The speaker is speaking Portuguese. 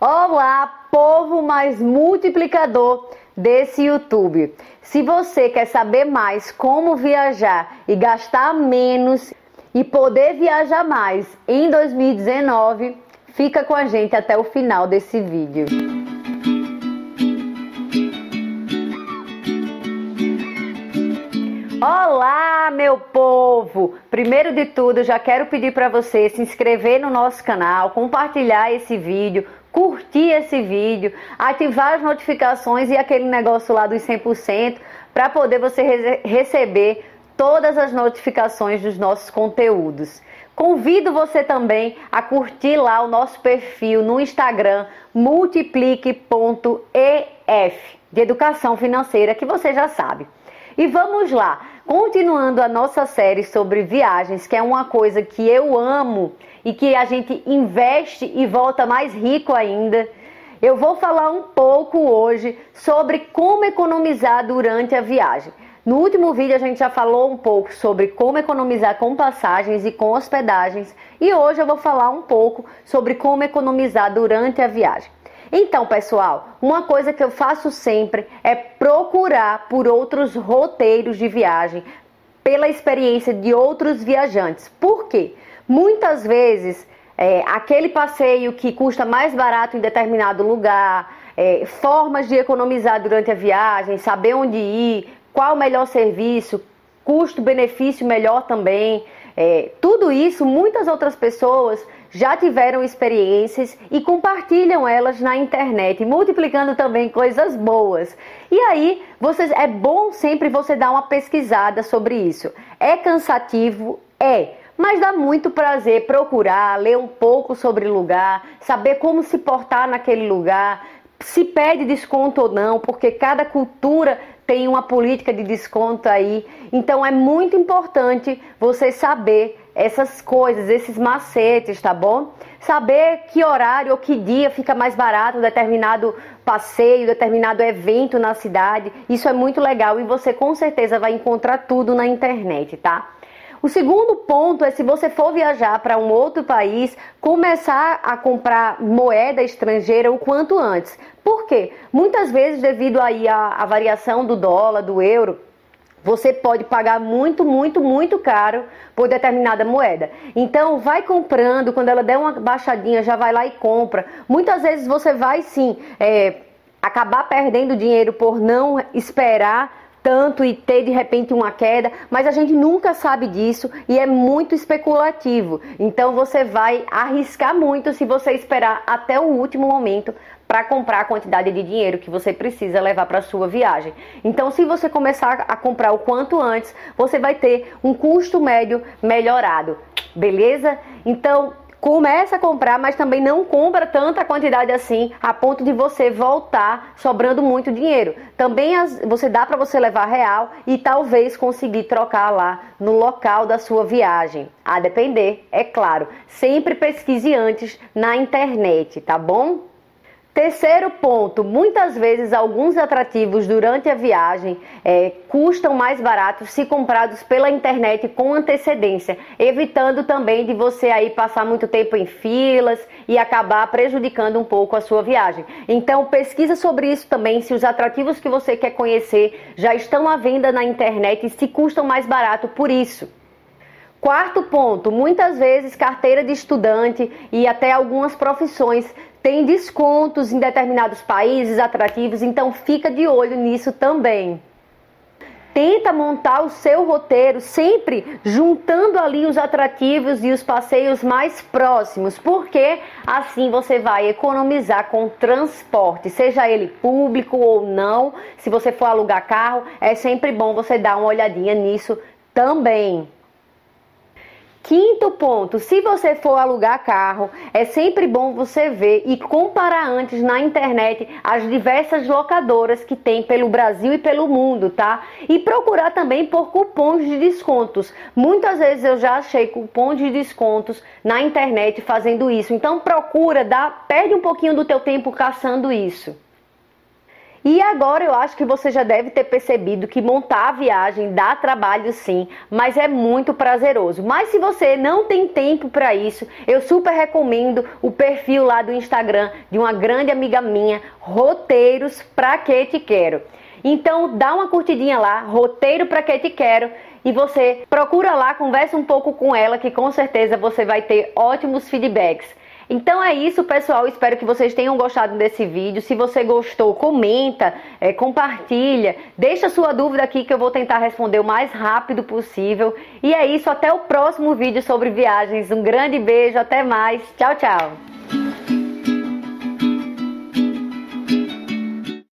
Olá, povo mais multiplicador desse YouTube. Se você quer saber mais como viajar e gastar menos e poder viajar mais em 2019, fica com a gente até o final desse vídeo. Olá, meu povo! Primeiro de tudo, já quero pedir para você se inscrever no nosso canal, compartilhar esse vídeo, curtir esse vídeo, ativar as notificações e aquele negócio lá dos 100% para poder você re receber todas as notificações dos nossos conteúdos. Convido você também a curtir lá o nosso perfil no Instagram multiplique.ef de educação financeira, que você já sabe. E vamos lá, continuando a nossa série sobre viagens, que é uma coisa que eu amo e que a gente investe e volta mais rico ainda. Eu vou falar um pouco hoje sobre como economizar durante a viagem. No último vídeo a gente já falou um pouco sobre como economizar com passagens e com hospedagens, e hoje eu vou falar um pouco sobre como economizar durante a viagem. Então, pessoal, uma coisa que eu faço sempre é procurar por outros roteiros de viagem, pela experiência de outros viajantes. Por quê? Muitas vezes, é, aquele passeio que custa mais barato em determinado lugar, é, formas de economizar durante a viagem, saber onde ir, qual o melhor serviço, custo-benefício melhor também. É, tudo isso, muitas outras pessoas já tiveram experiências e compartilham elas na internet, multiplicando também coisas boas. E aí, vocês, é bom sempre você dar uma pesquisada sobre isso. É cansativo? É. Mas dá muito prazer procurar, ler um pouco sobre o lugar, saber como se portar naquele lugar, se pede desconto ou não, porque cada cultura tem uma política de desconto aí. Então é muito importante você saber essas coisas, esses macetes, tá bom? Saber que horário ou que dia fica mais barato determinado passeio, determinado evento na cidade. Isso é muito legal e você com certeza vai encontrar tudo na internet, tá? O segundo ponto é se você for viajar para um outro país, começar a comprar moeda estrangeira o quanto antes. Por quê? Muitas vezes, devido aí à, à variação do dólar, do euro, você pode pagar muito, muito, muito caro por determinada moeda. Então, vai comprando, quando ela der uma baixadinha, já vai lá e compra. Muitas vezes você vai sim é, acabar perdendo dinheiro por não esperar tanto e ter de repente uma queda, mas a gente nunca sabe disso e é muito especulativo. Então você vai arriscar muito se você esperar até o último momento para comprar a quantidade de dinheiro que você precisa levar para sua viagem. Então, se você começar a comprar o quanto antes, você vai ter um custo médio melhorado. Beleza? Então, começa a comprar, mas também não compra tanta quantidade assim a ponto de você voltar sobrando muito dinheiro. Também as, você dá para você levar real e talvez conseguir trocar lá no local da sua viagem. A depender, é claro. Sempre pesquise antes na internet, tá bom? Terceiro ponto, muitas vezes alguns atrativos durante a viagem é, custam mais barato se comprados pela internet com antecedência, evitando também de você aí passar muito tempo em filas e acabar prejudicando um pouco a sua viagem. Então pesquisa sobre isso também, se os atrativos que você quer conhecer já estão à venda na internet e se custam mais barato por isso. Quarto ponto, muitas vezes carteira de estudante e até algumas profissões tem descontos em determinados países atrativos, então fica de olho nisso também. Tenta montar o seu roteiro sempre juntando ali os atrativos e os passeios mais próximos, porque assim você vai economizar com transporte, seja ele público ou não. Se você for alugar carro, é sempre bom você dar uma olhadinha nisso também. Quinto ponto, se você for alugar carro, é sempre bom você ver e comparar antes na internet as diversas locadoras que tem pelo Brasil e pelo mundo, tá? E procurar também por cupons de descontos. Muitas vezes eu já achei cupons de descontos na internet fazendo isso. Então procura, dá, perde um pouquinho do teu tempo caçando isso. E agora eu acho que você já deve ter percebido que montar a viagem dá trabalho sim, mas é muito prazeroso. Mas se você não tem tempo para isso, eu super recomendo o perfil lá do Instagram de uma grande amiga minha, Roteiros Pra Que Te Quero. Então dá uma curtidinha lá, Roteiro Pra Que Te Quero, e você procura lá, conversa um pouco com ela, que com certeza você vai ter ótimos feedbacks. Então é isso, pessoal. Espero que vocês tenham gostado desse vídeo. Se você gostou, comenta, é, compartilha, deixa sua dúvida aqui que eu vou tentar responder o mais rápido possível. E é isso, até o próximo vídeo sobre viagens. Um grande beijo, até mais. Tchau, tchau.